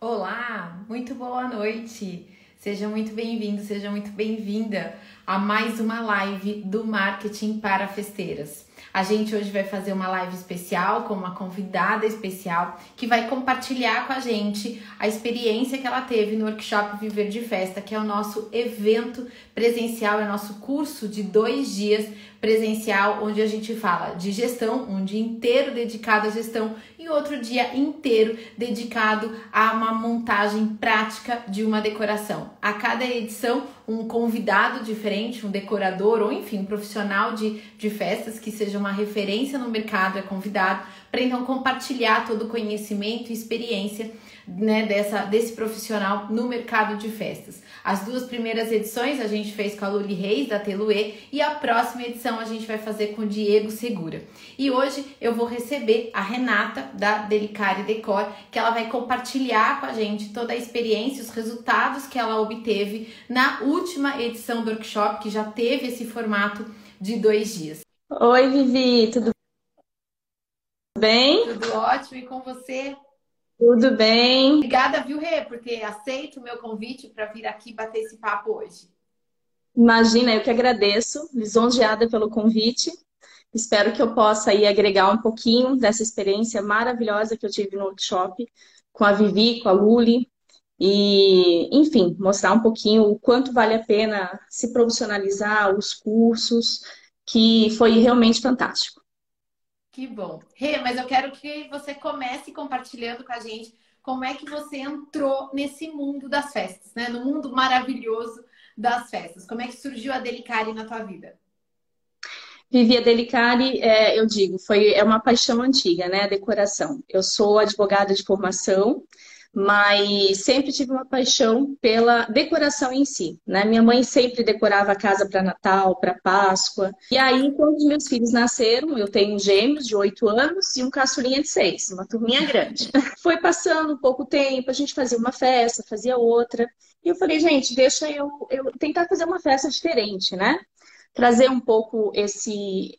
Olá, muito boa noite. Seja muito bem-vindo, seja muito bem-vinda a mais uma live do Marketing para Festeiras. A gente hoje vai fazer uma live especial com uma convidada especial que vai compartilhar com a gente a experiência que ela teve no workshop Viver de Festa, que é o nosso evento presencial, é nosso curso de dois dias presencial, onde a gente fala de gestão, um dia inteiro dedicado à gestão e outro dia inteiro dedicado a uma montagem prática de uma decoração. A cada edição, um convidado diferente, um decorador ou enfim, um profissional de, de festas que seja uma referência no mercado é convidado para então compartilhar todo o conhecimento e experiência né, dessa, desse profissional no mercado de festas. As duas primeiras edições a gente fez com a Luli Reis, da Teluê, e a próxima edição a gente vai fazer com o Diego Segura. E hoje eu vou receber a Renata, da Delicare Decor, que ela vai compartilhar com a gente toda a experiência, os resultados que ela obteve na última edição do workshop, que já teve esse formato de dois dias. Oi, Vivi, tudo bem? Tudo ótimo, e com você? Tudo bem. Obrigada, viu, Rê, por ter aceito o meu convite para vir aqui bater esse papo hoje. Imagina, eu que agradeço, lisonjeada pelo convite. Espero que eu possa aí agregar um pouquinho dessa experiência maravilhosa que eu tive no workshop com a Vivi, com a Luli, e, enfim, mostrar um pouquinho o quanto vale a pena se profissionalizar, os cursos, que foi realmente fantástico. Que bom. Rê, mas eu quero que você comece compartilhando com a gente como é que você entrou nesse mundo das festas, né? No mundo maravilhoso das festas. Como é que surgiu a Delicare na tua vida? Vivi a Delicare, é, eu digo, foi é uma paixão antiga, né? A decoração. Eu sou advogada de formação, mas sempre tive uma paixão pela decoração em si, né? Minha mãe sempre decorava a casa para Natal, para Páscoa. E aí, quando os meus filhos nasceram, eu tenho gêmeos de oito anos e um caçulinha de seis, uma turminha grande. Foi passando um pouco tempo, a gente fazia uma festa, fazia outra. E eu falei, gente, deixa eu, eu tentar fazer uma festa diferente, né? Trazer um pouco esse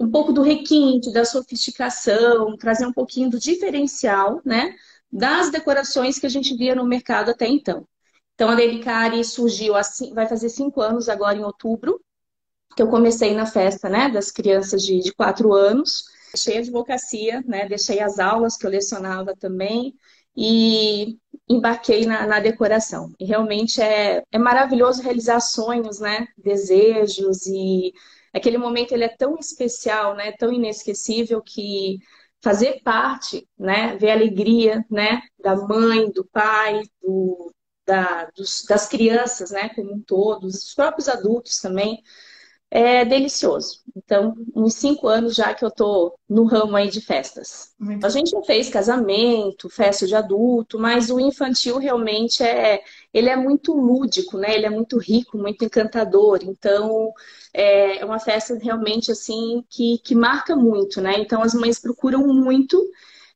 um pouco do requinte, da sofisticação, trazer um pouquinho do diferencial, né? Das decorações que a gente via no mercado até então. Então, a Delicari surgiu, assim, vai fazer cinco anos agora em outubro, que eu comecei na festa né, das crianças de, de quatro anos. Deixei a advocacia, né, deixei as aulas que eu lecionava também e embarquei na, na decoração. E realmente é, é maravilhoso realizar sonhos, né, desejos e aquele momento ele é tão especial, né, tão inesquecível que fazer parte, né, ver a alegria, né, da mãe, do pai, do, da, dos, das crianças, né, como um todo, dos próprios adultos também, é delicioso. Então, uns cinco anos já que eu tô no ramo aí de festas. Muito a gente já fez casamento, festa de adulto, mas o infantil realmente é, ele é muito lúdico, né? Ele é muito rico, muito encantador. Então, é, é uma festa realmente assim que, que marca muito, né? Então, as mães procuram muito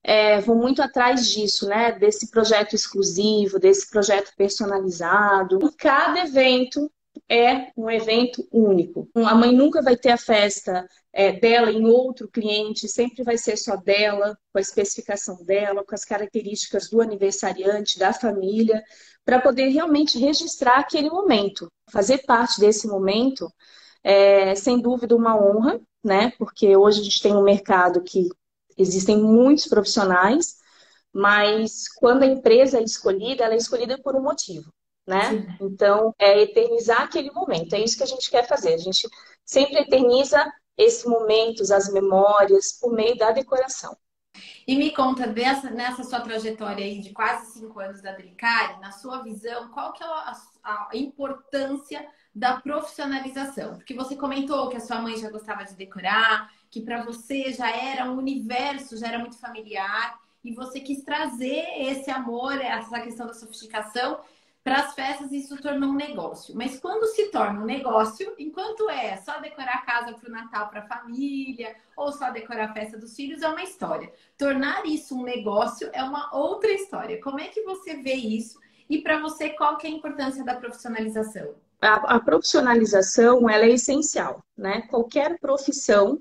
é, vão muito atrás disso, né? Desse projeto exclusivo, desse projeto personalizado. E cada evento é um evento único. A mãe nunca vai ter a festa é, dela em outro cliente, sempre vai ser só dela, com a especificação dela, com as características do aniversariante, da família, para poder realmente registrar aquele momento. Fazer parte desse momento é, sem dúvida, uma honra, né? Porque hoje a gente tem um mercado que existem muitos profissionais, mas quando a empresa é escolhida, ela é escolhida por um motivo né? Sim. Então, é eternizar aquele momento. É isso que a gente quer fazer. A gente sempre eterniza esses momentos, as memórias, por meio da decoração. E me conta, dessa, nessa sua trajetória aí de quase cinco anos da Delicare, na sua visão, qual que é a, a importância da profissionalização? Porque você comentou que a sua mãe já gostava de decorar, que para você já era um universo, já era muito familiar, e você quis trazer esse amor, essa questão da sofisticação para as festas isso tornou um negócio. Mas quando se torna um negócio, enquanto é só decorar a casa para o Natal para a família, ou só decorar a festa dos filhos, é uma história. Tornar isso um negócio é uma outra história. Como é que você vê isso? E para você, qual que é a importância da profissionalização? A, a profissionalização ela é essencial, né? Qualquer profissão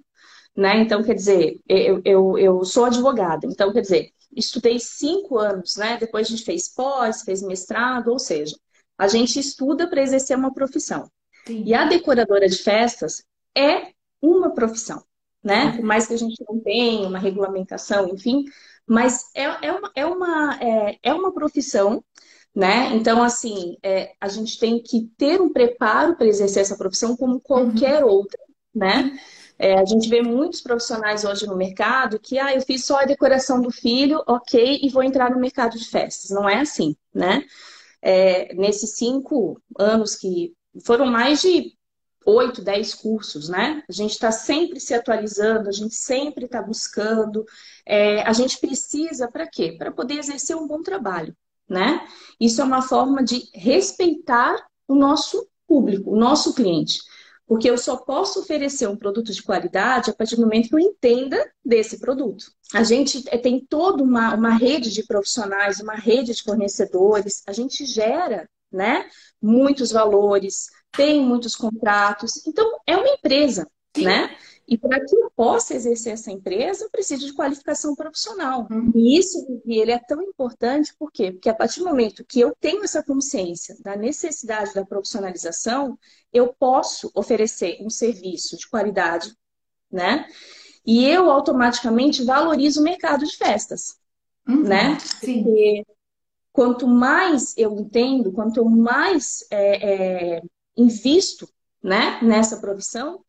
né? Então, quer dizer, eu, eu, eu sou advogada, então, quer dizer, estudei cinco anos, né? Depois a gente fez pós, fez mestrado, ou seja, a gente estuda para exercer uma profissão. Sim. E a decoradora de festas é uma profissão, né? Por mais que a gente não tenha uma regulamentação, enfim, mas é, é, uma, é, uma, é, é uma profissão, né? Então, assim, é, a gente tem que ter um preparo para exercer essa profissão como qualquer uhum. outra, né? É, a gente vê muitos profissionais hoje no mercado que, ah, eu fiz só a decoração do filho, ok, e vou entrar no mercado de festas. Não é assim, né? É, nesses cinco anos que foram mais de oito, dez cursos, né? A gente está sempre se atualizando, a gente sempre está buscando. É, a gente precisa para quê? Para poder exercer um bom trabalho, né? Isso é uma forma de respeitar o nosso público, o nosso cliente. Porque eu só posso oferecer um produto de qualidade a partir do momento que eu entenda desse produto. A gente eh, tem toda uma, uma rede de profissionais, uma rede de fornecedores, a gente gera né, muitos valores, tem muitos contratos. Então, é uma empresa, né? E para que eu possa exercer essa empresa, eu preciso de qualificação profissional. Uhum. E isso, ele é tão importante, por quê? Porque a partir do momento que eu tenho essa consciência da necessidade da profissionalização, eu posso oferecer um serviço de qualidade, né? E eu automaticamente valorizo o mercado de festas, uhum. né? Sim. Porque quanto mais eu entendo, quanto mais é, é, invisto né, nessa profissão,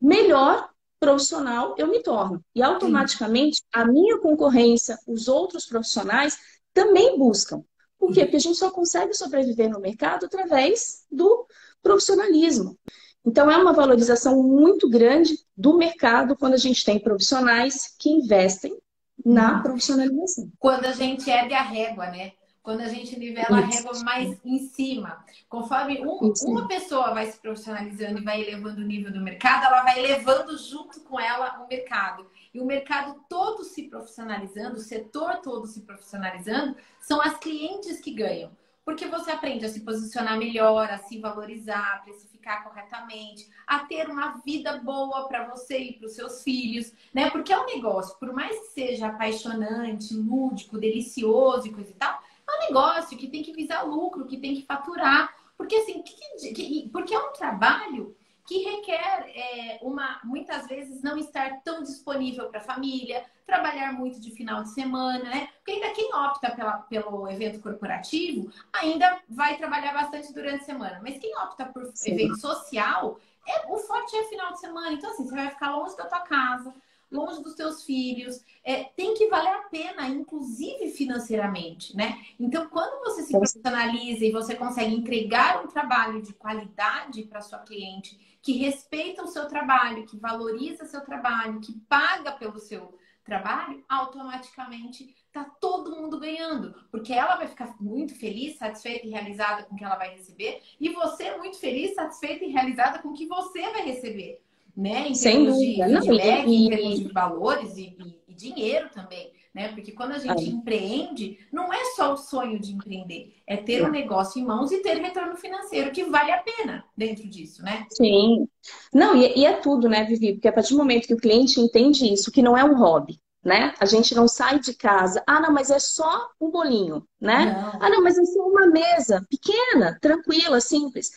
melhor profissional eu me torno. E automaticamente a minha concorrência, os outros profissionais também buscam. Por quê? Porque a gente só consegue sobreviver no mercado através do profissionalismo. Então, é uma valorização muito grande do mercado quando a gente tem profissionais que investem na uhum. profissionalização. Quando a gente ergue a régua, né? Quando a gente nivela a régua mais em cima. Conforme um, uma pessoa vai se profissionalizando e vai elevando o nível do mercado, ela vai elevando junto com ela o mercado. E o mercado todo se profissionalizando, o setor todo se profissionalizando, são as clientes que ganham. Porque você aprende a se posicionar melhor, a se valorizar, a precificar corretamente, a ter uma vida boa para você e para os seus filhos, né? Porque é um negócio, por mais que seja apaixonante, lúdico, delicioso e coisa e tal, um negócio que tem que visar lucro, que tem que faturar. Porque assim, que, que, porque é um trabalho que requer é, uma muitas vezes não estar tão disponível para a família, trabalhar muito de final de semana, né? Porque ainda quem opta pela, pelo evento corporativo ainda vai trabalhar bastante durante a semana, mas quem opta por Sim. evento social, é, o forte é final de semana. Então, assim, você vai ficar longe da tua casa, longe dos teus filhos. É, tem que valer a pena, inclusive financeiramente, né? Então, quando você se profissionaliza e você consegue entregar um trabalho de qualidade para sua cliente, que respeita o seu trabalho, que valoriza seu trabalho, que paga pelo seu trabalho, automaticamente tá todo mundo ganhando, porque ela vai ficar muito feliz, satisfeita e realizada com o que ela vai receber, e você muito feliz, satisfeita e realizada com o que você vai receber né? Em Sem termos dúvida. de feedback, e... em termos de valores e, e, dinheiro também, né? Porque quando a gente empreende, não é só o sonho de empreender, é ter um negócio em mãos e ter retorno financeiro que vale a pena dentro disso, né? Sim. Não, e, e é tudo, né, Vivi? Porque a partir do momento que o cliente entende isso, que não é um hobby, né? A gente não sai de casa, ah, não, mas é só um bolinho, né? Não. Ah, não, mas é só uma mesa pequena, tranquila, simples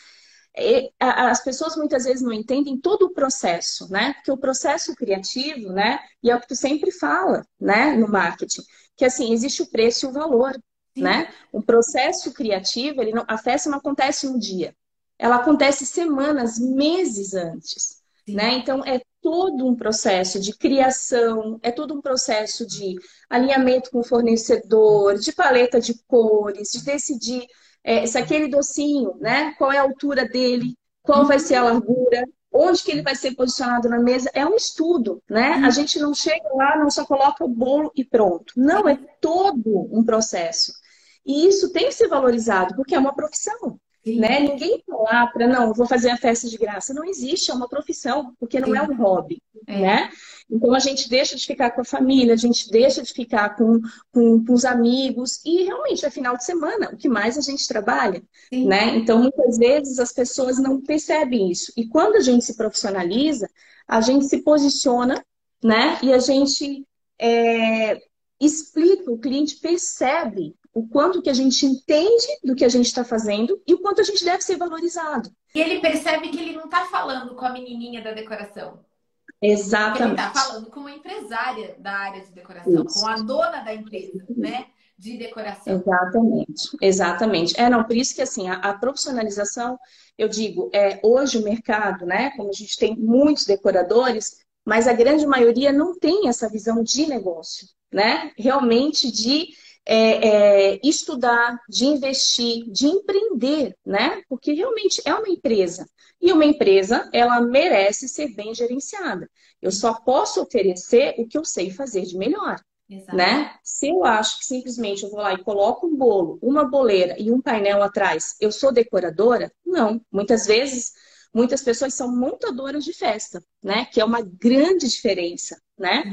as pessoas muitas vezes não entendem todo o processo, né? Porque o processo criativo, né? E é o que tu sempre fala, né? No marketing, que assim existe o preço e o valor, Sim. né? O processo criativo, ele não, a festa não acontece um dia, ela acontece semanas, meses antes, Sim. né? Então é todo um processo de criação, é todo um processo de alinhamento com o fornecedor, de paleta de cores, de decidir é, se aquele docinho, né? Qual é a altura dele, qual vai ser a largura, onde que ele vai ser posicionado na mesa. É um estudo, né? A gente não chega lá, não só coloca o bolo e pronto. Não, é todo um processo. E isso tem que ser valorizado, porque é uma profissão. Né? Ninguém tá lá para, não, vou fazer a festa de graça. Não existe, é uma profissão, porque não Sim. é um hobby. É. Né? Então a gente deixa de ficar com a família, a gente deixa de ficar com, com, com os amigos, e realmente é final de semana, o que mais a gente trabalha. Né? Então muitas vezes as pessoas não percebem isso. E quando a gente se profissionaliza, a gente se posiciona né? E a gente é, explica, o cliente percebe o quanto que a gente entende do que a gente está fazendo e o quanto a gente deve ser valorizado. E ele percebe que ele não está falando com a menininha da decoração. Exatamente. Ele está falando com uma empresária da área de decoração, Isso. com a dona da empresa, né? De decoração. Exatamente, exatamente. É, não, por isso que assim, a, a profissionalização, eu digo, é, hoje o mercado, né? Como a gente tem muitos decoradores, mas a grande maioria não tem essa visão de negócio, né? Realmente de é, é, estudar, de investir, de empreender, né? Porque realmente é uma empresa. E uma empresa, ela merece ser bem gerenciada. Eu só posso oferecer o que eu sei fazer de melhor. Exato. Né? Se eu acho que simplesmente eu vou lá e coloco um bolo, uma boleira e um painel atrás, eu sou decoradora? Não. Muitas vezes muitas pessoas são montadoras de festa, né? Que é uma grande diferença, né?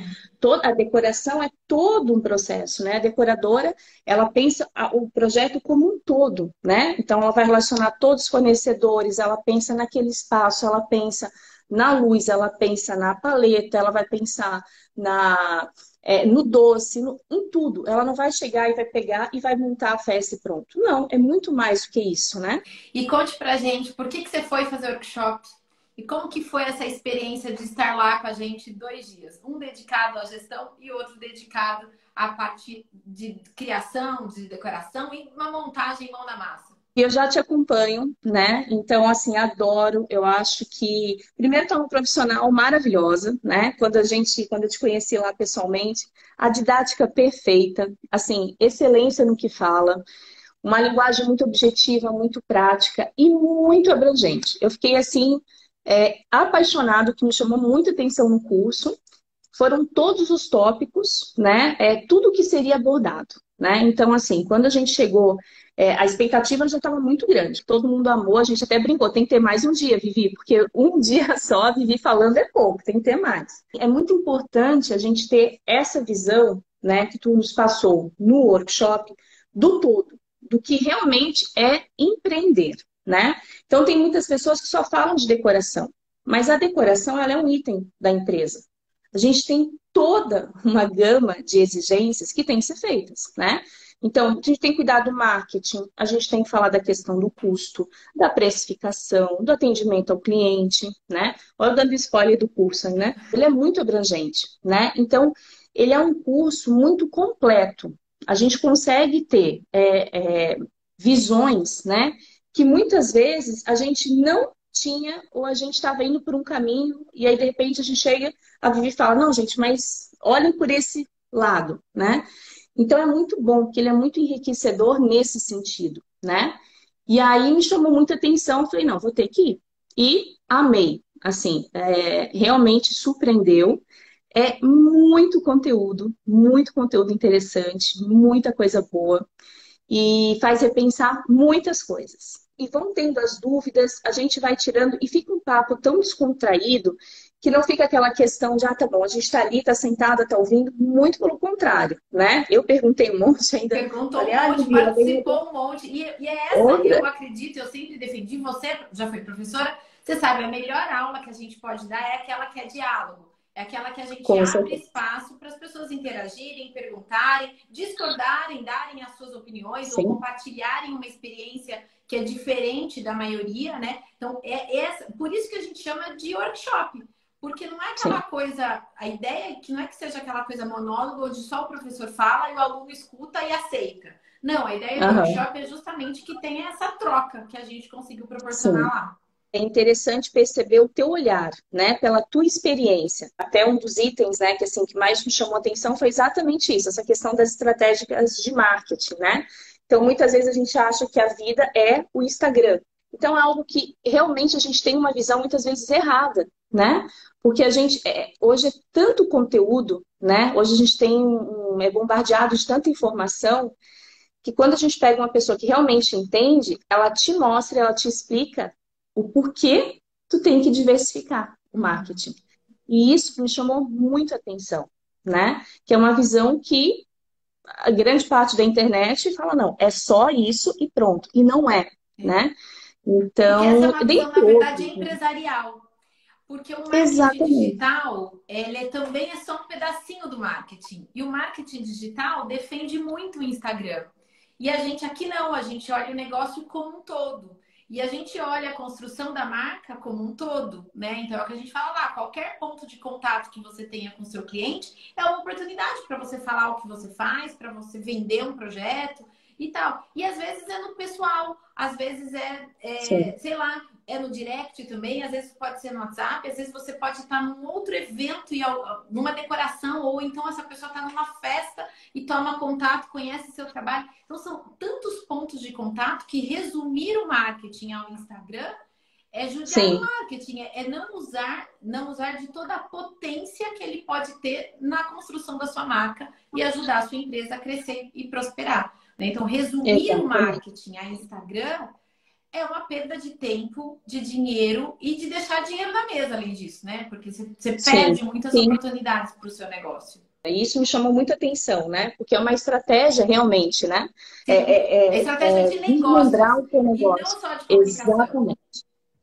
Toda a decoração é todo um processo, né? A decoradora, ela pensa o projeto como um todo, né? Então ela vai relacionar todos os fornecedores, ela pensa naquele espaço, ela pensa na luz, ela pensa na paleta, ela vai pensar na é, no doce, no, em tudo. Ela não vai chegar e vai pegar e vai montar a festa e pronto. Não, é muito mais do que isso, né? E conte pra gente, por que, que você foi fazer workshop? E como que foi essa experiência de estar lá com a gente dois dias? Um dedicado à gestão e outro dedicado à parte de criação, de decoração e uma montagem mão na massa. E eu já te acompanho, né? Então, assim, adoro. Eu acho que, primeiro, tu é uma profissional maravilhosa, né? Quando a gente, quando eu te conheci lá pessoalmente, a didática perfeita, assim, excelência no que fala, uma linguagem muito objetiva, muito prática e muito abrangente. Eu fiquei, assim, é, apaixonado, que me chamou muita atenção no curso. Foram todos os tópicos, né? É, tudo que seria abordado, né? Então, assim, quando a gente chegou é, a expectativa já estava muito grande. Todo mundo amou, a gente até brincou, tem que ter mais um dia, Vivi, porque um dia só, Vivi falando é pouco, tem que ter mais. É muito importante a gente ter essa visão, né, que tu nos passou no workshop, do todo, do que realmente é empreender, né? Então tem muitas pessoas que só falam de decoração, mas a decoração ela é um item da empresa. A gente tem toda uma gama de exigências que tem que ser feitas, né? Então, a gente tem que cuidar do marketing, a gente tem que falar da questão do custo, da precificação, do atendimento ao cliente, né? Olha dando spoiler do curso, né? Ele é muito abrangente, né? Então, ele é um curso muito completo. A gente consegue ter é, é, visões, né? Que muitas vezes a gente não tinha ou a gente estava indo por um caminho e aí de repente a gente chega a Vivi fala, não, gente, mas olhem por esse lado, né? Então é muito bom, porque ele é muito enriquecedor nesse sentido, né? E aí me chamou muita atenção, falei, não, vou ter que ir. E amei, assim, é, realmente surpreendeu. É muito conteúdo, muito conteúdo interessante, muita coisa boa e faz repensar muitas coisas. E vão tendo as dúvidas, a gente vai tirando e fica um papo tão descontraído que não fica aquela questão de, ah, tá bom, a gente está ali, está sentada, está ouvindo, muito pelo contrário, né? Eu perguntei um monte ainda. Perguntou falei, um monte, ah, participou um monte. E, e é essa, Outra. eu acredito, eu sempre defendi, você já foi professora, você sabe, a melhor aula que a gente pode dar é aquela que é diálogo. É aquela que a gente Com abre certeza. espaço para as pessoas interagirem, perguntarem, discordarem, darem as suas opiniões Sim. ou compartilharem uma experiência que é diferente da maioria, né? Então, é essa, por isso que a gente chama de workshop. Porque não é aquela Sim. coisa, a ideia é que não é que seja aquela coisa monóloga onde só o professor fala e o aluno escuta e aceita. Não, a ideia uhum. do workshop é justamente que tenha essa troca que a gente conseguiu proporcionar Sim. lá. É interessante perceber o teu olhar, né, pela tua experiência. Até um dos itens, né, que assim que mais me chamou a atenção foi exatamente isso, essa questão das estratégias de marketing, né? Então, muitas vezes a gente acha que a vida é o Instagram. Então, é algo que realmente a gente tem uma visão muitas vezes errada, né? Porque a gente, é, hoje é tanto conteúdo, né? Hoje a gente tem um, é bombardeado de tanta informação que quando a gente pega uma pessoa que realmente entende, ela te mostra, ela te explica o porquê tu tem que diversificar o marketing. E isso me chamou muito a atenção, né? Que é uma visão que a grande parte da internet fala, não, é só isso e pronto. E não é, né? Então, Porque essa é uma visão, na verdade, empresarial. Porque o marketing Exatamente. digital, é, é ele é, também é só um pedacinho do marketing. E o marketing digital defende muito o Instagram. E a gente aqui não, a gente olha o negócio como um todo. E a gente olha a construção da marca como um todo, né? Então é o que a gente fala lá, qualquer ponto de contato que você tenha com seu cliente é uma oportunidade para você falar o que você faz, para você vender um projeto e tal. E às vezes é no pessoal, às vezes é, é sei lá, é no direct também, às vezes pode ser no WhatsApp, às vezes você pode estar num outro evento e numa decoração, ou então essa pessoa está numa festa e toma contato, conhece seu trabalho. Então são tantos pontos de contato que resumir o marketing ao Instagram é judiar o marketing, é, é não usar, não usar de toda a potência que ele pode ter na construção da sua marca e ajudar a sua empresa a crescer e prosperar. Né? Então, resumir Exatamente. o marketing a Instagram é uma perda de tempo, de dinheiro e de deixar dinheiro na mesa, além disso, né? Porque você, perde sim, muitas sim. oportunidades para o seu negócio. Isso me chamou muita atenção, né? Porque é uma estratégia realmente, né? É, é, é, é, estratégia é, de negócio. o negócio. E não só de comunicação. Exatamente.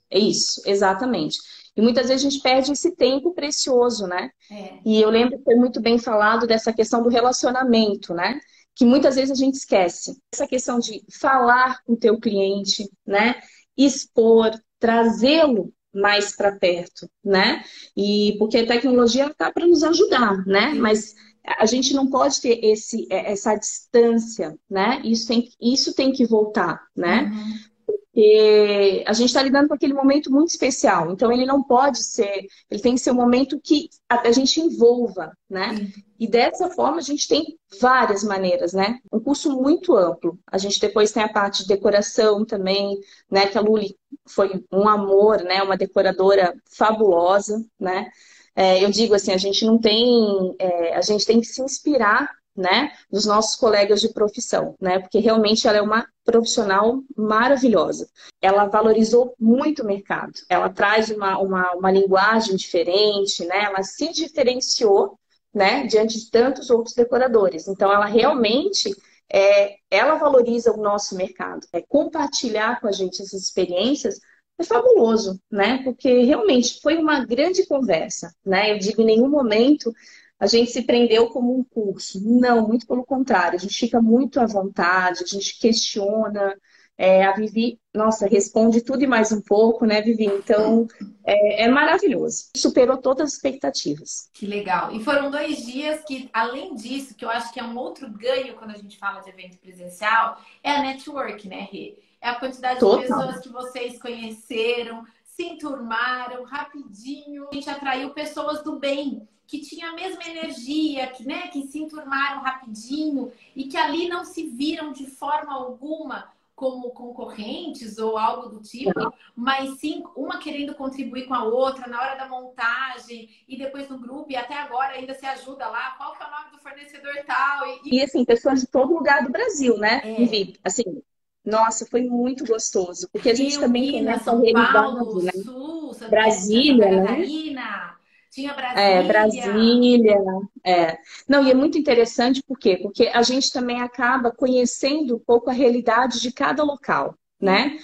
É isso, exatamente. E muitas vezes a gente perde esse tempo precioso, né? É. E eu lembro que foi muito bem falado dessa questão do relacionamento, né? Que muitas vezes a gente esquece. Essa questão de falar com o teu cliente, né? Expor, trazê-lo mais para perto, né? E porque a tecnologia está para nos ajudar, né? Mas a gente não pode ter esse, essa distância, né? Isso tem, isso tem que voltar, né? Uhum porque a gente está lidando com aquele momento muito especial. Então, ele não pode ser, ele tem que ser um momento que a gente envolva, né? E dessa forma, a gente tem várias maneiras, né? Um curso muito amplo. A gente depois tem a parte de decoração também, né? Que a Luli foi um amor, né? Uma decoradora fabulosa, né? É, eu digo assim, a gente não tem, é, a gente tem que se inspirar né, dos nossos colegas de profissão, né, porque realmente ela é uma profissional maravilhosa. Ela valorizou muito o mercado, ela traz uma, uma, uma linguagem diferente, né, ela se diferenciou, né, diante de tantos outros decoradores. Então, ela realmente é, ela valoriza o nosso mercado. É, compartilhar com a gente essas experiências é fabuloso, né? Porque realmente foi uma grande conversa, né? Eu digo, em nenhum momento a gente se prendeu como um curso. Não, muito pelo contrário, a gente fica muito à vontade, a gente questiona. É, a Vivi, nossa, responde tudo e mais um pouco, né, Vivi? Então, é, é, maravilhoso. Superou todas as expectativas. Que legal. E foram dois dias que, além disso, que eu acho que é um outro ganho quando a gente fala de evento presencial, é a network, né, Rê? É a quantidade Total. de pessoas que vocês conheceram, se enturmaram rapidinho. A gente atraiu pessoas do bem que tinha a mesma energia, que, né, que se enturmaram rapidinho e que ali não se viram de forma alguma como concorrentes ou algo do tipo, mas sim uma querendo contribuir com a outra na hora da montagem e depois no grupo e até agora ainda se ajuda lá, qual que é o nome do fornecedor tal. E, e assim, pessoas de todo lugar do Brasil, né? É. Assim, nossa, foi muito gostoso, porque a gente Rio, também tem essa realidade, Paulo, né? Sul, Brasília, né? Catarina. Tinha Brasília. É, Brasília. É. Não, e é muito interessante por quê? Porque a gente também acaba conhecendo um pouco a realidade de cada local, né?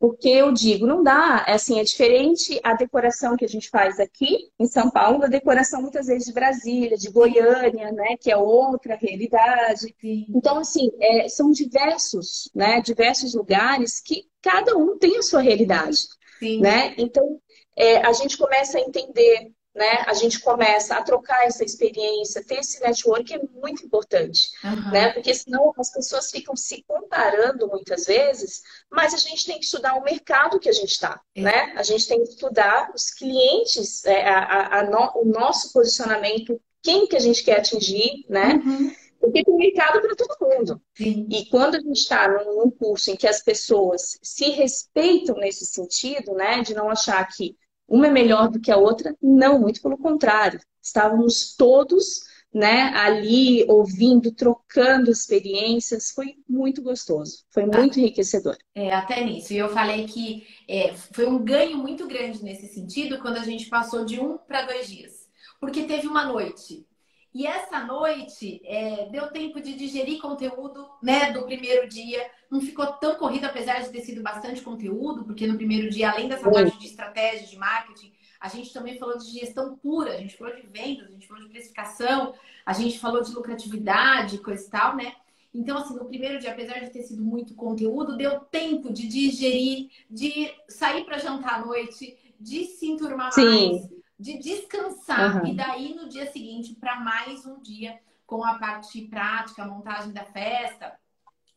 Porque eu digo, não dá, é assim, é diferente a decoração que a gente faz aqui em São Paulo da decoração muitas vezes de Brasília, de Goiânia, né, que é outra realidade. Sim. Então, assim, é, são diversos, né, diversos lugares que cada um tem a sua realidade, Sim. né? Então, é, a gente começa a entender né, a gente começa a trocar essa experiência, ter esse network é muito importante, uhum. né? Porque senão as pessoas ficam se comparando muitas vezes, mas a gente tem que estudar o mercado que a gente está, é. né? A gente tem que estudar os clientes, é, a, a, a no, o nosso posicionamento, quem que a gente quer atingir, né? Uhum. Porque tem mercado para todo mundo. Sim. E quando a gente está num curso em que as pessoas se respeitam nesse sentido, né, de não achar que uma é melhor do que a outra? Não, muito pelo contrário. Estávamos todos né, ali ouvindo, trocando experiências, foi muito gostoso, foi muito ah, enriquecedor. É, até nisso. E eu falei que é, foi um ganho muito grande nesse sentido quando a gente passou de um para dois dias. Porque teve uma noite e essa noite é, deu tempo de digerir conteúdo né, do primeiro dia. Não ficou tão corrido, apesar de ter sido bastante conteúdo, porque no primeiro dia, além dessa parte de estratégia, de marketing, a gente também falou de gestão pura, a gente falou de vendas, a gente falou de precificação, a gente falou de lucratividade, coisa e tal, né? Então, assim, no primeiro dia, apesar de ter sido muito conteúdo, deu tempo de digerir, de sair para jantar à noite, de se enturmar Sim. mais, de descansar. Uhum. E daí, no dia seguinte, para mais um dia com a parte prática, a montagem da festa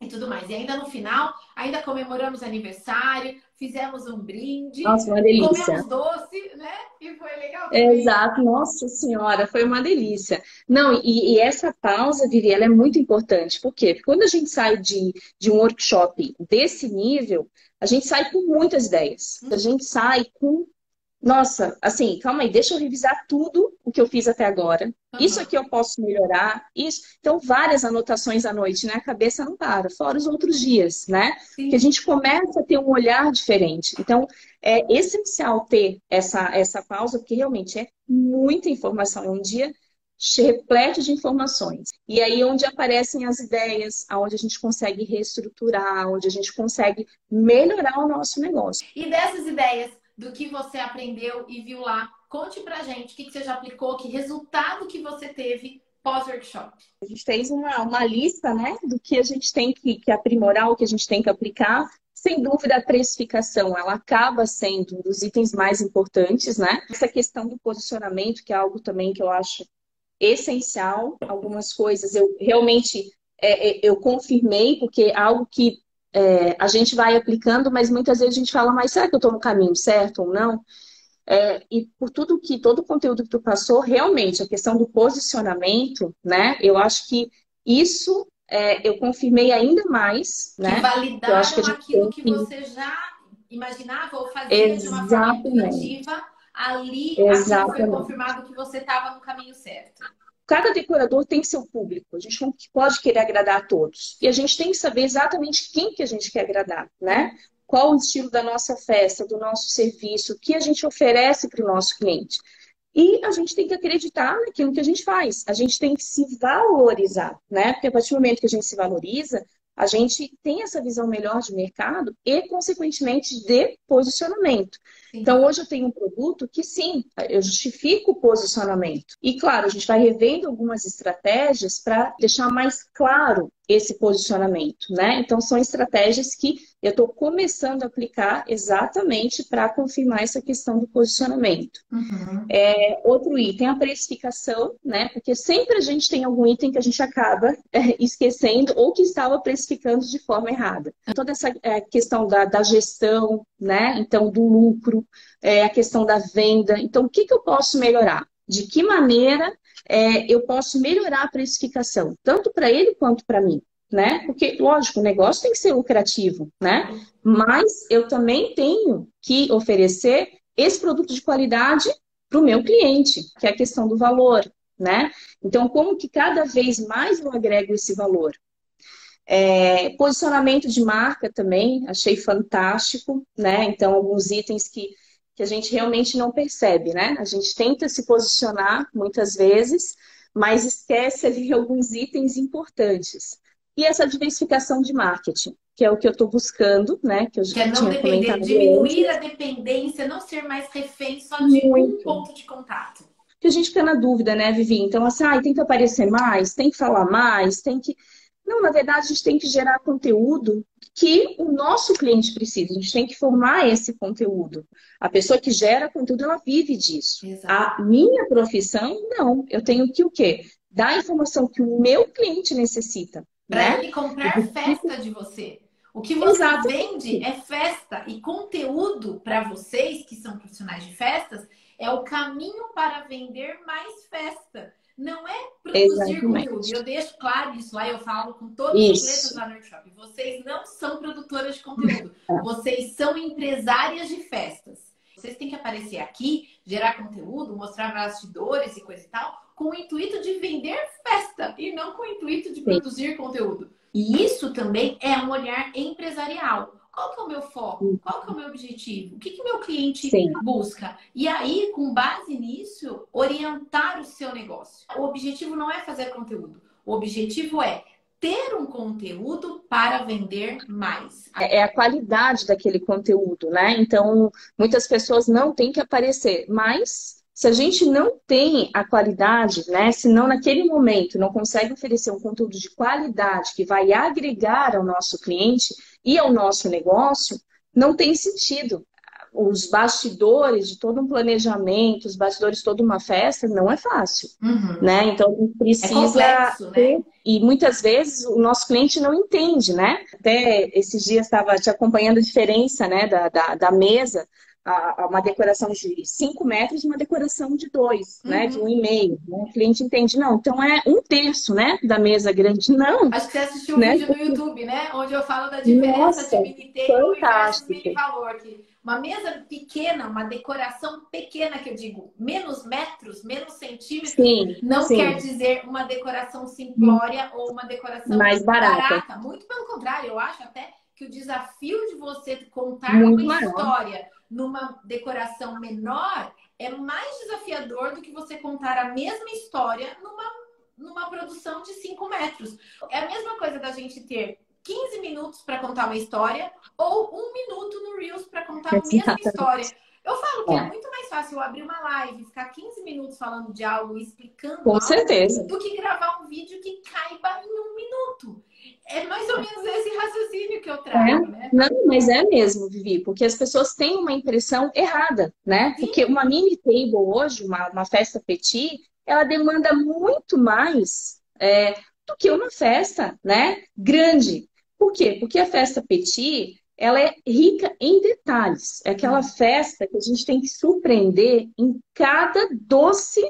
e tudo mais. E ainda no final, ainda comemoramos aniversário, fizemos um brinde, nossa, uma delícia. comemos doce, né? E foi legal. Também. Exato, nossa senhora, foi uma delícia. Não, e, e, essa pausa, Vivi, ela é muito importante. Por quê? Porque quando a gente sai de, de um workshop desse nível, a gente sai com muitas ideias. A gente sai com nossa, assim, calma aí, deixa eu revisar tudo o que eu fiz até agora. Uhum. Isso aqui eu posso melhorar. Isso. Então, várias anotações à noite, né? A cabeça não para, fora os outros dias, né? Sim. Que a gente começa a ter um olhar diferente. Então, é essencial ter essa, essa pausa, porque realmente é muita informação. É um dia repleto de informações. E aí onde aparecem as ideias, aonde a gente consegue reestruturar, onde a gente consegue melhorar o nosso negócio. E dessas ideias, do que você aprendeu e viu lá. Conte pra gente o que, você já aplicou, que resultado que você teve pós-workshop. A gente fez uma, uma lista, né, do que a gente tem que, que aprimorar, o que a gente tem que aplicar. Sem dúvida, a precificação, ela acaba sendo um dos itens mais importantes, né? Essa questão do posicionamento, que é algo também que eu acho essencial. Algumas coisas eu realmente é, é eu confirmei, porque é algo que é, a gente vai aplicando, mas muitas vezes a gente fala, mas será que eu estou no caminho certo ou não? É, e por tudo que, todo o conteúdo que tu passou, realmente, a questão do posicionamento, né? Eu acho que isso é, eu confirmei ainda mais, né? Que validaram que aquilo que você já imaginava ou fazia Exatamente. de uma forma intuitiva, ali Exatamente. foi confirmado que você estava no caminho certo cada decorador tem seu público. A gente não pode querer agradar a todos. E a gente tem que saber exatamente quem que a gente quer agradar, né? Qual o estilo da nossa festa, do nosso serviço, o que a gente oferece para o nosso cliente. E a gente tem que acreditar naquilo que a gente faz. A gente tem que se valorizar, né? Porque a partir do momento que a gente se valoriza, a gente tem essa visão melhor de mercado e, consequentemente, de posicionamento. Sim. Então, hoje eu tenho um produto que, sim, eu justifico o posicionamento. E, claro, a gente vai revendo algumas estratégias para deixar mais claro esse posicionamento, né? Então, são estratégias que eu estou começando a aplicar exatamente para confirmar essa questão do posicionamento. Uhum. É, outro item, a precificação, né? Porque sempre a gente tem algum item que a gente acaba é, esquecendo ou que estava precificando de forma errada. Toda essa é, questão da, da, gestão, né? Então, do lucro, é, a questão da venda. Então, o que, que eu posso melhorar? De que maneira é, eu posso melhorar a precificação, tanto para ele quanto para mim? Né? Porque, lógico, o negócio tem que ser lucrativo, né? Mas eu também tenho que oferecer esse produto de qualidade para o meu cliente, que é a questão do valor, né? Então, como que cada vez mais eu agrego esse valor? É, posicionamento de marca também, achei fantástico, né? Então, alguns itens que que a gente realmente não percebe, né? A gente tenta se posicionar muitas vezes, mas esquece ali alguns itens importantes. E essa diversificação de marketing, que é o que eu estou buscando, né? Que eu já que é não depender, diminuir antes. a dependência, não ser mais refém só de Muito. um ponto de contato. Que a gente fica na dúvida, né, Vivi? Então, assim, ah, tem que aparecer mais, tem que falar mais, tem que. Não, na verdade, a gente tem que gerar conteúdo que o nosso cliente precisa. A gente tem que formar esse conteúdo. A pessoa que gera conteúdo, ela vive disso. Exato. A minha profissão, não. Eu tenho que o quê? Dar a informação que o meu cliente necessita. Para né? ele comprar festa de você. O que você Exato. vende é festa e conteúdo para vocês que são profissionais de festas é o caminho para vender mais festa não é produzir Exatamente. conteúdo. Eu deixo claro isso lá, eu falo com todas as letras lá no workshop. Vocês não são produtoras de conteúdo, é. vocês são empresárias de festas. Vocês têm que aparecer aqui, gerar conteúdo, mostrar bastidores e coisa e tal, com o intuito de vender festa e não com o intuito de produzir conteúdo. E isso também é um olhar empresarial. Qual que é o meu foco? Qual que é o meu objetivo? O que, que meu cliente Sim. busca? E aí, com base nisso, orientar o seu negócio. O objetivo não é fazer conteúdo. O objetivo é ter um conteúdo para vender mais. É, é a qualidade daquele conteúdo, né? Então, muitas pessoas não têm que aparecer, mas se a gente não tem a qualidade, né? Se não naquele momento não consegue oferecer um conteúdo de qualidade que vai agregar ao nosso cliente e ao nosso negócio, não tem sentido os bastidores de todo um planejamento, os bastidores de toda uma festa, não é fácil, uhum. né? Então precisa é complexo, né? e muitas vezes o nosso cliente não entende, né? Até esses dias estava te acompanhando a diferença, né, da, da, da mesa uma decoração de 5 metros e uma decoração de 2, uhum. né? De um e meio. Né? O cliente entende, não, então é um terço, né? Da mesa grande. Não. Acho que você assistiu um né? vídeo no YouTube, né? Onde eu falo da diferença Nossa, de mini table e mini valor. Que uma mesa pequena, uma decoração pequena, que eu digo, menos metros, menos centímetros, sim, não sim. quer dizer uma decoração simplória hum. ou uma decoração mais barata. barata. Muito pelo contrário, eu acho até que o desafio de você contar Muito uma maior. história numa decoração menor é mais desafiador do que você contar a mesma história numa, numa produção de 5 metros. É a mesma coisa da gente ter 15 minutos para contar uma história ou um minuto no Reels para contar a mesma história. Eu falo que é. muito mais fácil eu abrir uma live, ficar 15 minutos falando de algo, explicando Com algo, certeza. do que gravar um vídeo que caiba em um minuto. É mais ou menos esse raciocínio que eu trago, é. né? Não, mas é mesmo, Vivi, porque as pessoas têm uma impressão errada, né? Sim. Porque uma mini table hoje, uma, uma festa petit, ela demanda muito mais é, do que uma festa, né? Grande. Por quê? Porque a festa petit, ela é rica em detalhes. É aquela uhum. festa que a gente tem que surpreender em cada doce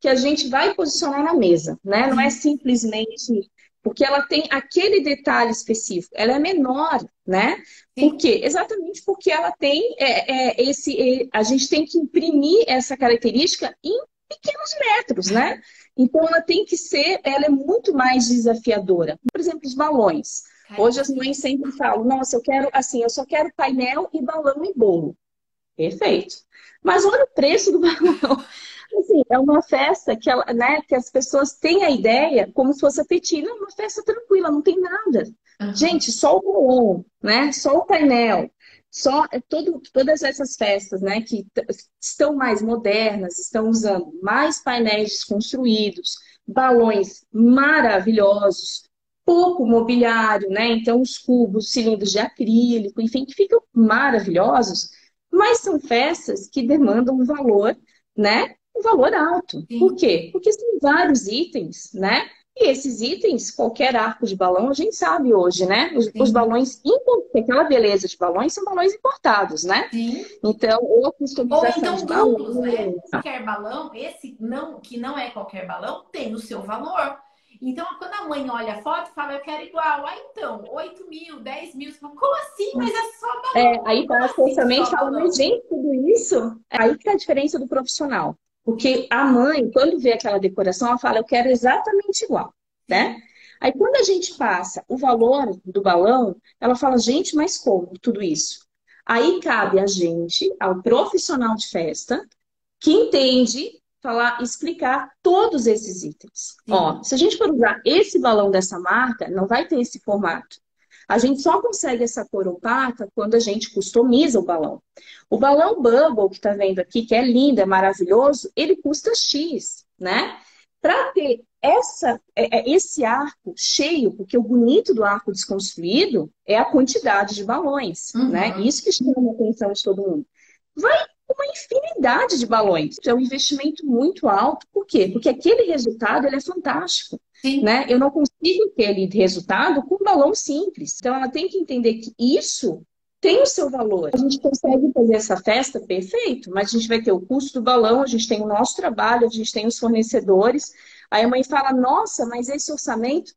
que a gente vai posicionar na mesa, né? Não é simplesmente porque ela tem aquele detalhe específico. Ela é menor, né? Por quê? Exatamente porque ela tem é, é, esse. É, a gente tem que imprimir essa característica em pequenos metros, né? Então ela tem que ser, ela é muito mais desafiadora. Por exemplo, os balões. Hoje as mães sempre falam, nossa, eu quero assim, eu só quero painel e balão e bolo. Perfeito. Mas olha o preço do balão. Assim, é uma festa que, ela, né, que as pessoas têm a ideia como se fosse a petina, uma festa tranquila, não tem nada. Uhum. Gente, só o balão, né? Só o painel. Só é todo, todas essas festas, né, que estão mais modernas, estão usando mais painéis desconstruídos, balões maravilhosos, pouco mobiliário, né? Então, os cubos, cilindros de acrílico, enfim, que ficam maravilhosos, mas são festas que demandam um valor, né? Um valor alto. Sim. Por quê? Porque são vários itens, né? E esses itens, qualquer arco de balão, a gente sabe hoje, né? Os, os balões, aquela beleza de balões são balões importados, né? Sim. Então, ou a customização ou então duplos, né? Qualquer balão, esse não, que não é qualquer balão, tem o seu valor. Então, quando a mãe olha a foto, fala, eu quero igual. Ah, então, 8 mil, 10 mil. Como assim? Mas é só balão. É, aí tá, assim, fala, mas gente, tudo isso... Aí que tá a diferença do profissional. Porque a mãe, quando vê aquela decoração, ela fala, eu quero exatamente igual, né? Aí quando a gente passa o valor do balão, ela fala, gente, mas como tudo isso? Aí cabe a gente, ao profissional de festa, que entende falar, explicar todos esses itens. Sim. Ó, se a gente for usar esse balão dessa marca, não vai ter esse formato. A gente só consegue essa cor opaca quando a gente customiza o balão. O balão Bubble, que tá vendo aqui, que é lindo, é maravilhoso, ele custa X, né? Para ter essa, é, é, esse arco cheio, porque o bonito do arco desconstruído é a quantidade de balões, né? uhum. né? Isso que chama a atenção de todo mundo. Vai uma infinidade de balões. É um investimento muito alto. Por quê? Porque aquele resultado ele é fantástico. Sim. Né? Eu não consigo ter aquele resultado com um balão simples. Então, ela tem que entender que isso tem o seu valor. A gente consegue fazer essa festa perfeito, mas a gente vai ter o custo do balão, a gente tem o nosso trabalho, a gente tem os fornecedores. Aí a mãe fala: Nossa, mas esse orçamento.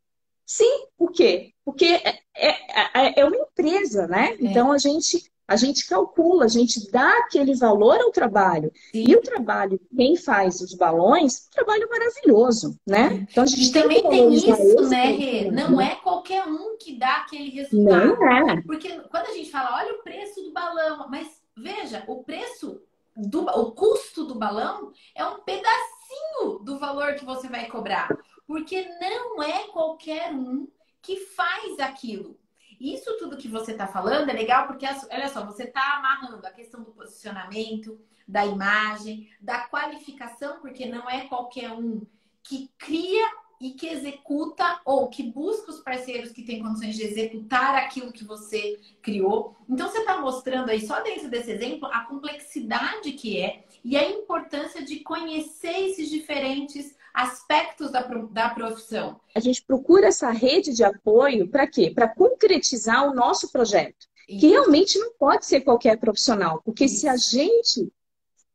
Sim, por quê? Porque é, é, é, é uma empresa, né? É. Então a gente a gente calcula, a gente dá aquele valor ao trabalho. Sim. E o trabalho, quem faz os balões, um trabalho maravilhoso, né? Então a gente e também tem isso, né, Rê? Não é qualquer um que dá aquele resultado. Não é. Porque quando a gente fala, olha o preço do balão, mas veja, o preço do o custo do balão é um pedacinho do valor que você vai cobrar. Porque não é qualquer um que faz aquilo. Isso tudo que você está falando é legal porque, olha só, você está amarrando a questão do posicionamento, da imagem, da qualificação, porque não é qualquer um que cria e que executa ou que busca os parceiros que têm condições de executar aquilo que você criou. Então você está mostrando aí só dentro desse exemplo a complexidade que é e a importância de conhecer esses diferentes aspectos da, da profissão. A gente procura essa rede de apoio para quê? Para concretizar o nosso projeto. Isso. Que realmente não pode ser qualquer profissional, porque Isso. se a gente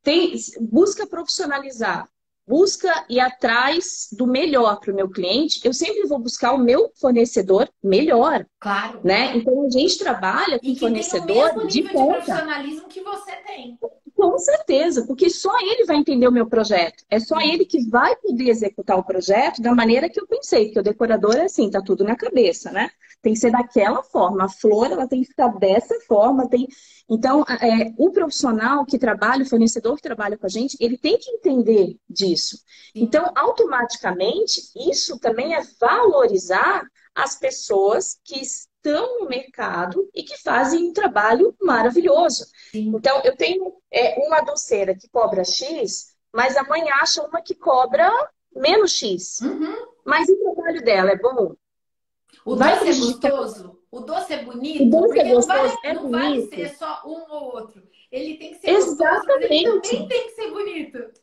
tem, busca profissionalizar busca ir atrás do melhor para o meu cliente, eu sempre vou buscar o meu fornecedor melhor. Claro. Né? Então a gente trabalha com e que fornecedor tem o mesmo de nível ponta. de profissionalismo que você tem. Com certeza, porque só ele vai entender o meu projeto. É só ele que vai poder executar o projeto da maneira que eu pensei, porque o decorador é assim, tá tudo na cabeça, né? Tem que ser daquela forma. A flor, ela tem que ficar dessa forma. Tem... Então, é, o profissional que trabalha, o fornecedor que trabalha com a gente, ele tem que entender disso. Então, automaticamente, isso também é valorizar as pessoas que estão no mercado e que fazem um trabalho maravilhoso. Sim. Então, eu tenho é, uma doceira que cobra X, mas amanhã acha uma que cobra menos X. Uhum. Mas o trabalho dela é bom? O vai doce é gostoso? O doce é bonito? O doce é gostoso, não, vale, é não vale ser só um ou outro. Ele tem que ser Exatamente. gostoso, mas ele também tem que ser bonito.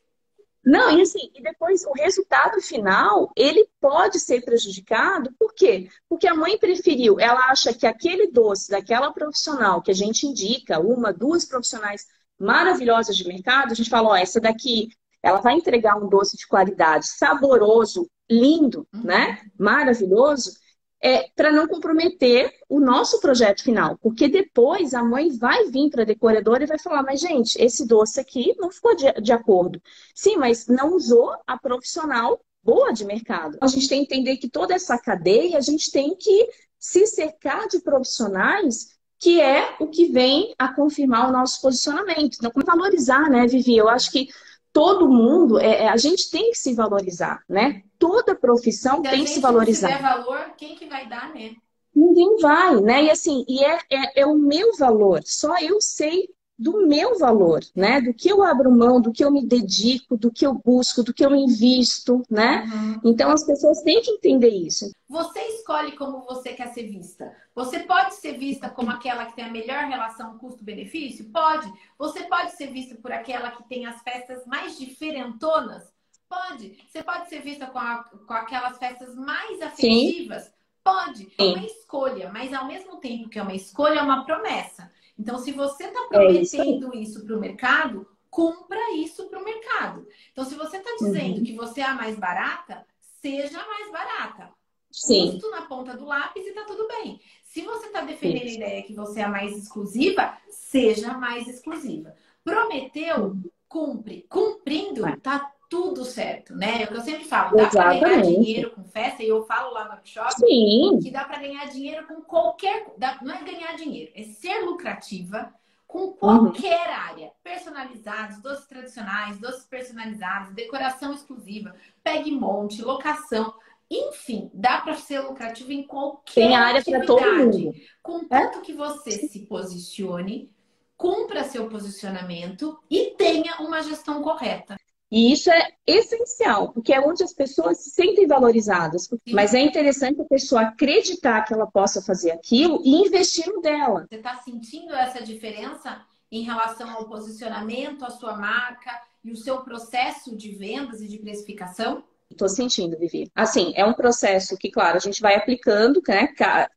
Não, e assim, e depois o resultado final, ele pode ser prejudicado, por quê? Porque a mãe preferiu, ela acha que aquele doce daquela profissional que a gente indica, uma, duas profissionais maravilhosas de mercado, a gente fala, ó, essa daqui, ela vai entregar um doce de qualidade, saboroso, lindo, uhum. né? Maravilhoso é, para não comprometer o nosso projeto final. Porque depois a mãe vai vir para a decoradora e vai falar: mas, gente, esse doce aqui não ficou de, de acordo. Sim, mas não usou a profissional boa de mercado. A gente tem que entender que toda essa cadeia a gente tem que se cercar de profissionais que é o que vem a confirmar o nosso posicionamento. Então, como valorizar, né, Vivi? Eu acho que todo mundo, é, é, a gente tem que se valorizar, né? Toda profissão tem que se valorizar. Se tiver valor, quem que vai dar, né? Ninguém vai, né? E assim, e é, é, é o meu valor. Só eu sei do meu valor, né? Do que eu abro mão, do que eu me dedico, do que eu busco, do que eu invisto, né? Uhum. Então as pessoas têm que entender isso. Você escolhe como você quer ser vista. Você pode ser vista como aquela que tem a melhor relação custo-benefício? Pode. Você pode ser vista por aquela que tem as festas mais diferentonas? Pode. Você pode ser vista com, a, com aquelas festas mais afetivas? Sim. Pode. É uma escolha, mas ao mesmo tempo que é uma escolha, é uma promessa. Então, se você está prometendo é isso, isso para o mercado, cumpra isso para o mercado. Então, se você está dizendo uhum. que você é a mais barata, seja a mais barata. Sim. Custo na ponta do lápis e tá tudo bem. Se você está defendendo isso. a ideia que você é a mais exclusiva, seja mais exclusiva. Prometeu, uhum. cumpre. Cumprindo, tá tudo certo, né? É o que eu sempre falo, dá para ganhar dinheiro com festa, e eu falo lá no workshop Sim. que dá para ganhar dinheiro com qualquer. Não é ganhar dinheiro, é ser lucrativa com qualquer uhum. área. Personalizados, doces tradicionais, doces personalizados, decoração exclusiva, pegue monte, locação. Enfim, dá para ser lucrativo em qualquer Tem área para todo mundo. Contanto é? que você se posicione, cumpra seu posicionamento e tenha uma gestão correta. E isso é essencial, porque é onde as pessoas se sentem valorizadas. Mas é interessante a pessoa acreditar que ela possa fazer aquilo e investir no dela. Você está sentindo essa diferença em relação ao posicionamento, à sua marca e o seu processo de vendas e de precificação? Estou sentindo, Vivi. Assim, é um processo que, claro, a gente vai aplicando, né?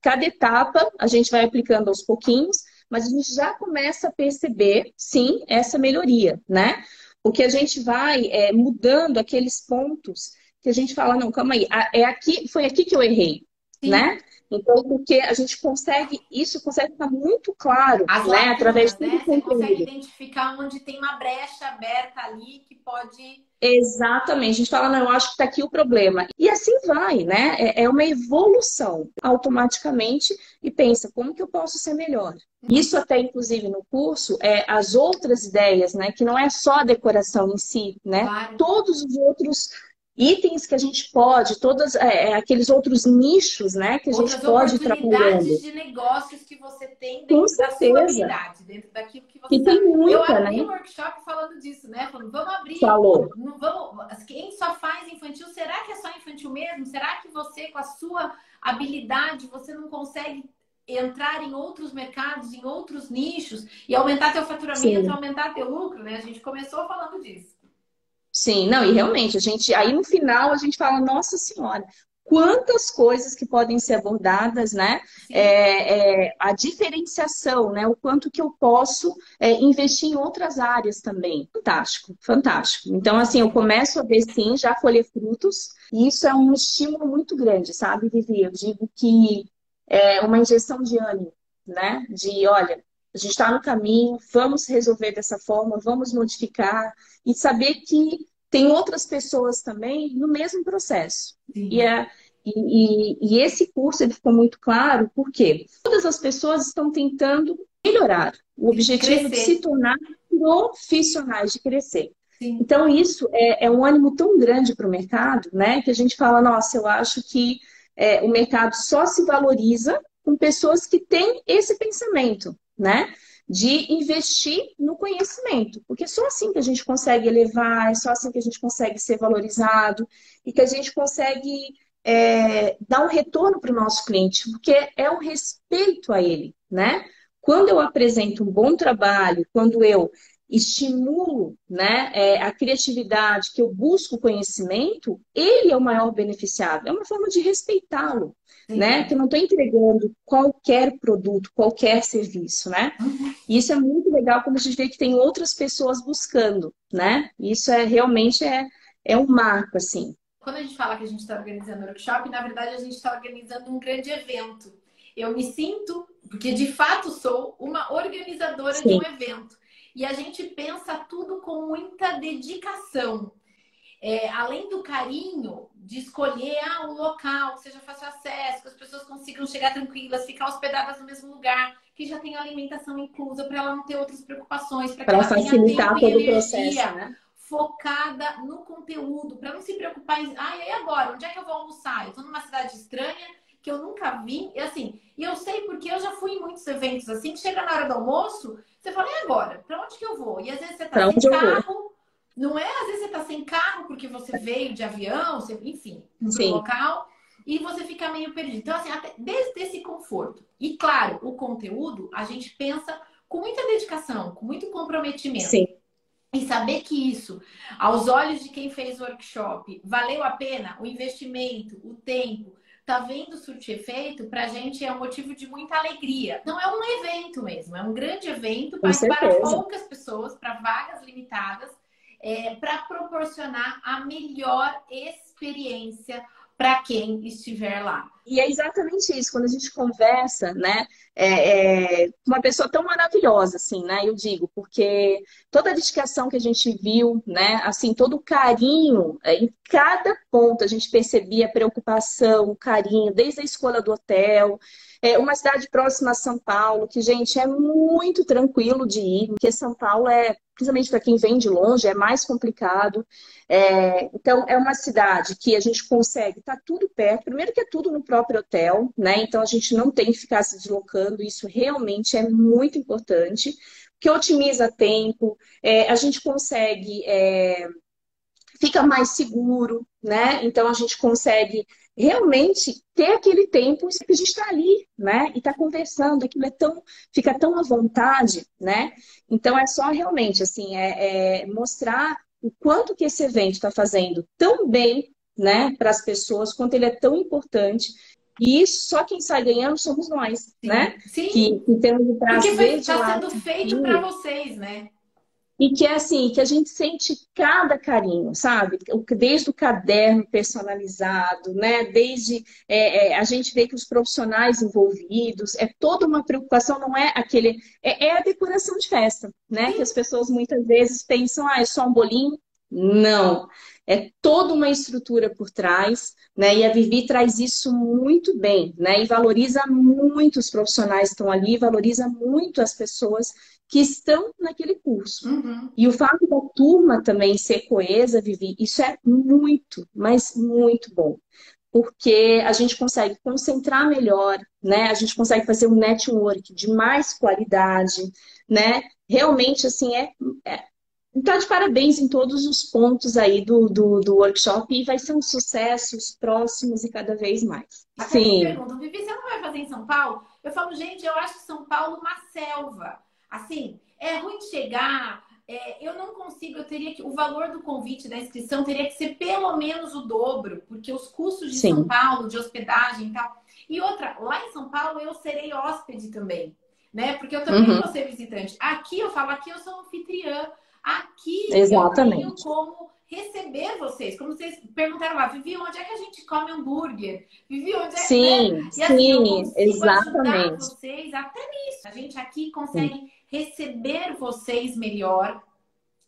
Cada etapa a gente vai aplicando aos pouquinhos, mas a gente já começa a perceber, sim, essa melhoria, né? Porque a gente vai é, mudando aqueles pontos que a gente fala, não, calma aí, é aqui, foi aqui que eu errei, Sim. né? Então, porque a gente consegue, isso consegue ficar muito claro, As né? Lacunas, Através de né? Você consegue identificar onde tem uma brecha aberta ali que pode. Exatamente. A gente fala, não, eu acho que está aqui o problema. E assim vai, né? É, é uma evolução automaticamente e pensa, como que eu posso ser melhor? Isso até, inclusive, no curso, é as outras ideias, né? Que não é só a decoração em si, né? Claro. Todos os outros itens que a gente pode, todos é, é, aqueles outros nichos, né, que a Outras gente pode trabalhando. de negócios que você tem dentro Com da sua habilidade, dentro daquilo que você e tem muita, Eu abri né? um workshop falando disso, né? Falando, vamos abrir. Falou. Não vamos, quem só faz infantil, será que é só infantil mesmo? Será que você, com a sua habilidade, você não consegue entrar em outros mercados, em outros nichos e aumentar teu faturamento, Sim. aumentar teu lucro, né? A gente começou falando disso. Sim, não, e realmente, a gente, aí no final a gente fala, nossa senhora, quantas coisas que podem ser abordadas, né? É, é, a diferenciação, né? O quanto que eu posso é, investir em outras áreas também. Fantástico, fantástico. Então, assim, eu começo a ver sim, já colher frutos, e isso é um estímulo muito grande, sabe, Vivi? Eu digo que é uma injeção de ânimo, né? De, olha, a gente está no caminho, vamos resolver dessa forma, vamos modificar e saber que tem outras pessoas também no mesmo processo. E, é, e, e, esse curso ele ficou muito claro porque todas as pessoas estão tentando melhorar o objetivo de se tornar profissionais, de crescer. Sim. Então, isso é, é, um ânimo tão grande para o mercado, né? Que a gente fala, nossa, eu acho que é, o mercado só se valoriza com pessoas que têm esse pensamento né? De investir no conhecimento, porque é só assim que a gente consegue elevar, é só assim que a gente consegue ser valorizado e que a gente consegue é, dar um retorno para o nosso cliente, porque é o respeito a ele, né? Quando eu apresento um bom trabalho, quando eu estimulo né, é, a criatividade, que eu busco conhecimento, ele é o maior beneficiado. É uma forma de respeitá-lo, né? Que eu não estou entregando qualquer produto, qualquer serviço, né? Uhum. E isso é muito legal quando a gente vê que tem outras pessoas buscando, né? Isso é realmente é, é um marco, assim. Quando a gente fala que a gente está organizando workshop, na verdade a gente está organizando um grande evento. Eu me sinto, porque de fato sou uma organizadora Sim. de um evento e a gente pensa tudo com muita dedicação. É, além do carinho de escolher ah, um local que seja fácil acesso, que as pessoas consigam chegar tranquilas, ficar hospedadas no mesmo lugar, que já tenha alimentação inclusa, para ela não ter outras preocupações, para que ela facilitar tenha tempo todo e energia, processo, né? focada no conteúdo, para não se preocupar em, ah, e agora? Onde é que eu vou almoçar? Eu estou numa cidade estranha que eu nunca vi, e assim, e eu sei porque eu já fui em muitos eventos assim, que chega na hora do almoço, você fala, e agora? Para onde que eu vou? E às vezes você tá pra sem carro, não é? Às vezes você tá sem carro porque você veio de avião, você, enfim, no local, e você fica meio perdido. Então, assim, até desde esse conforto. E claro, o conteúdo a gente pensa com muita dedicação, com muito comprometimento. Sim. E saber que isso, aos olhos de quem fez o workshop, valeu a pena o investimento, o tempo, tá vendo surtir efeito, para a gente é um motivo de muita alegria. Não é um evento mesmo, é um grande evento, mas para poucas pessoas, para vagas limitadas, é, para proporcionar a melhor experiência para quem estiver lá. E é exatamente isso, quando a gente conversa, né, é, é, uma pessoa tão maravilhosa, assim, né, eu digo, porque toda a dedicação que a gente viu, né, assim, todo o carinho, é, em cada ponto a gente percebia a preocupação, o carinho, desde a escolha do hotel, é uma cidade próxima a São Paulo, que, gente, é muito tranquilo de ir, porque São Paulo é, principalmente para quem vem de longe, é mais complicado. É, então, é uma cidade que a gente consegue, tá tudo perto. Primeiro que é tudo no próprio hotel, né? Então, a gente não tem que ficar se deslocando. Isso realmente é muito importante, que otimiza tempo. É, a gente consegue... É, fica mais seguro, né? Então, a gente consegue realmente ter aquele tempo que a gente está ali, né? E está conversando, aquilo é tão, fica tão à vontade, né? Então é só realmente assim, é, é mostrar o quanto que esse evento está fazendo tão bem, né, para as pessoas, quanto ele é tão importante. E só quem sai ganhando somos nós, Sim. né? Sim. Que, que temos o prazer Porque está sendo feito para vocês, né? E que é assim, que a gente sente cada carinho, sabe? Desde o caderno personalizado, né? Desde é, é, a gente vê que os profissionais envolvidos, é toda uma preocupação, não é aquele. É, é a decoração de festa, né? Sim. Que as pessoas muitas vezes pensam, ah, é só um bolinho. Não. É toda uma estrutura por trás, né? E a Vivi traz isso muito bem, né? E valoriza muito os profissionais que estão ali, valoriza muito as pessoas que estão naquele curso. Uhum. E o fato da turma também ser coesa, Vivi, isso é muito, mas muito bom. Porque a gente consegue concentrar melhor, né? A gente consegue fazer um network de mais qualidade, né? Realmente, assim, é, é então, de parabéns em todos os pontos aí do, do, do, workshop e vai ser um sucesso os próximos e cada vez mais. Até Sim. Me perguntam, Vivi, você não vai fazer em São Paulo? Eu falo, gente, eu acho São Paulo uma selva. Assim, é ruim de chegar, é, eu não consigo, eu teria que. O valor do convite da inscrição teria que ser pelo menos o dobro, porque os custos de Sim. São Paulo, de hospedagem e tal. E outra, lá em São Paulo eu serei hóspede também, né? Porque eu também uhum. vou ser visitante. Aqui eu falo, aqui eu sou anfitriã. Aqui Exatamente. eu tenho como receber vocês. Como vocês perguntaram lá, Vivi, onde é que a gente come hambúrguer? Vivi, onde é que... Sim, né? e, assim, sim, exatamente. vocês até nisso. A gente aqui consegue sim. Receber vocês melhor.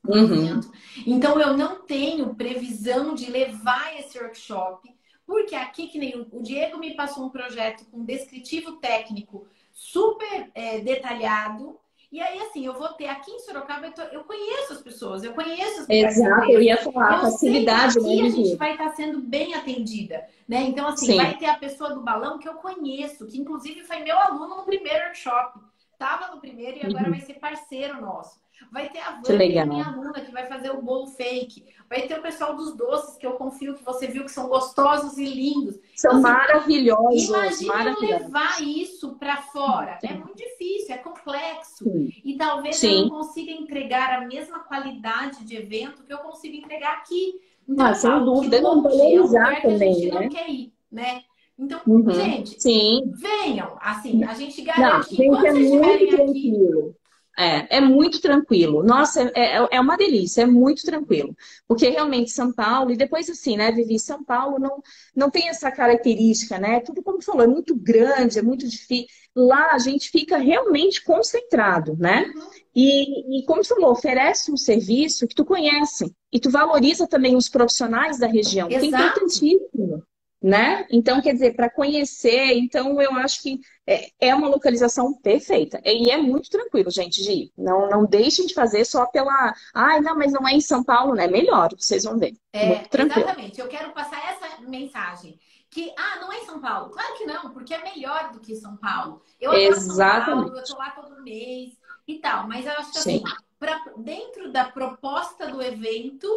Uhum. Então, eu não tenho previsão de levar esse workshop, porque aqui, que nem o Diego me passou um projeto com descritivo técnico super é, detalhado, e aí, assim, eu vou ter aqui em Sorocaba, eu, tô, eu conheço as pessoas, eu conheço as pessoas. Exato, eu ia falar, eu facilidade, né? a gente vai estar sendo bem atendida, né? Então, assim, Sim. vai ter a pessoa do balão que eu conheço, que inclusive foi meu aluno no primeiro workshop. Tava no primeiro e agora uhum. vai ser parceiro nosso. Vai ter a Vânia, minha aluna, que vai fazer o bolo fake. Vai ter o pessoal dos doces, que eu confio que você viu que são gostosos e lindos. São então, assim, maravilhosos. Imagina levar isso para fora. É muito difícil, é complexo. Sim. E talvez Sim. eu não consiga entregar a mesma qualidade de evento que eu consigo entregar aqui. Então, ah, sem dúvida, não valorizar é também, a gente né? não quer ir, né? Então, uhum. gente, Sim. venham. Assim, a gente garante não, que quando é vocês estiverem aqui é, é muito tranquilo. Nossa, é, é, é uma delícia, é muito tranquilo. Porque realmente São Paulo, e depois assim, né, Vivi, São Paulo não, não tem essa característica, né? Tudo como falou, é muito grande, é muito difícil. Lá a gente fica realmente concentrado, né? Uhum. E, e como tu falou, oferece um serviço que tu conhece. E tu valoriza também os profissionais da região. Exato. Que é importantíssimo né? Então, quer dizer, para conhecer, então eu acho que é, é, uma localização perfeita. E é muito tranquilo, gente, de ir. Não, não deixem de fazer só pela. Ai, não, mas não é em São Paulo, né? Melhor, vocês vão ver. É, exatamente. Eu quero passar essa mensagem. Que, ah, não é em São Paulo. Claro que não, porque é melhor do que São Paulo. Eu Exatamente. São Paulo, eu tô lá todo mês e tal. Mas eu acho que assim, pra, dentro da proposta do evento,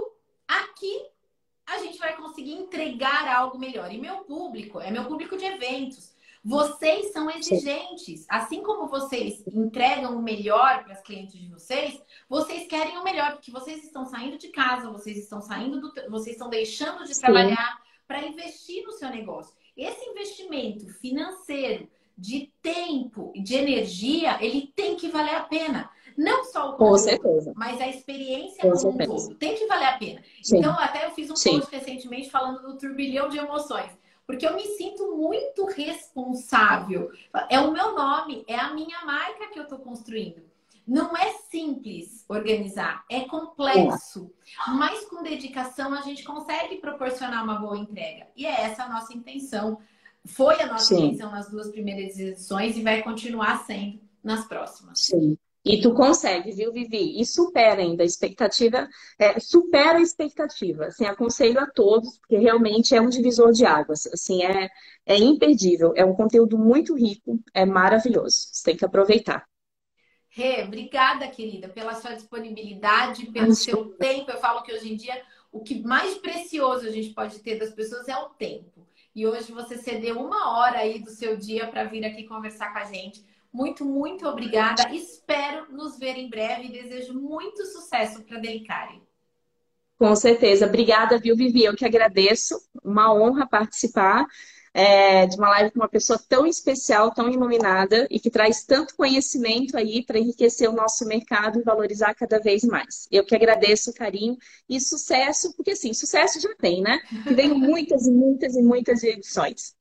aqui a gente vai conseguir entregar algo melhor. E meu público é meu público de eventos. Vocês são exigentes. Assim como vocês entregam o melhor para as clientes de vocês, vocês querem o melhor, porque vocês estão saindo de casa, vocês estão saindo do. Vocês estão deixando de Sim. trabalhar para investir no seu negócio. Esse investimento financeiro, de tempo e de energia, ele tem que valer a pena. Não só o conteúdo, mas a experiência Com como um todo. Tem que valer a pena. Sim. Então, até eu fiz um Sim. post recentemente falando do turbilhão de emoções. Porque eu me sinto muito responsável. É o meu nome, é a minha marca que eu estou construindo. Não é simples organizar, é complexo. Mas com dedicação a gente consegue proporcionar uma boa entrega. E é essa a nossa intenção. Foi a nossa Sim. intenção nas duas primeiras edições e vai continuar sendo nas próximas. Sim. E tu consegue, viu, Vivi? E supera ainda a expectativa, é, supera a expectativa. Assim, aconselho a todos, porque realmente é um divisor de águas. Assim, é, é imperdível. É um conteúdo muito rico, é maravilhoso. Você tem que aproveitar. Rê, obrigada, querida, pela sua disponibilidade, pelo Acho... seu tempo. Eu falo que hoje em dia o que mais precioso a gente pode ter das pessoas é o tempo. E hoje você cedeu uma hora aí do seu dia para vir aqui conversar com a gente muito, muito obrigada. Espero nos ver em breve e desejo muito sucesso para a Delicare. Com certeza. Obrigada, viu, Vivi? Eu que agradeço. Uma honra participar é, de uma live com uma pessoa tão especial, tão iluminada e que traz tanto conhecimento aí para enriquecer o nosso mercado e valorizar cada vez mais. Eu que agradeço o carinho e sucesso, porque assim, sucesso já tem, né? Que venham muitas e muitas e muitas edições.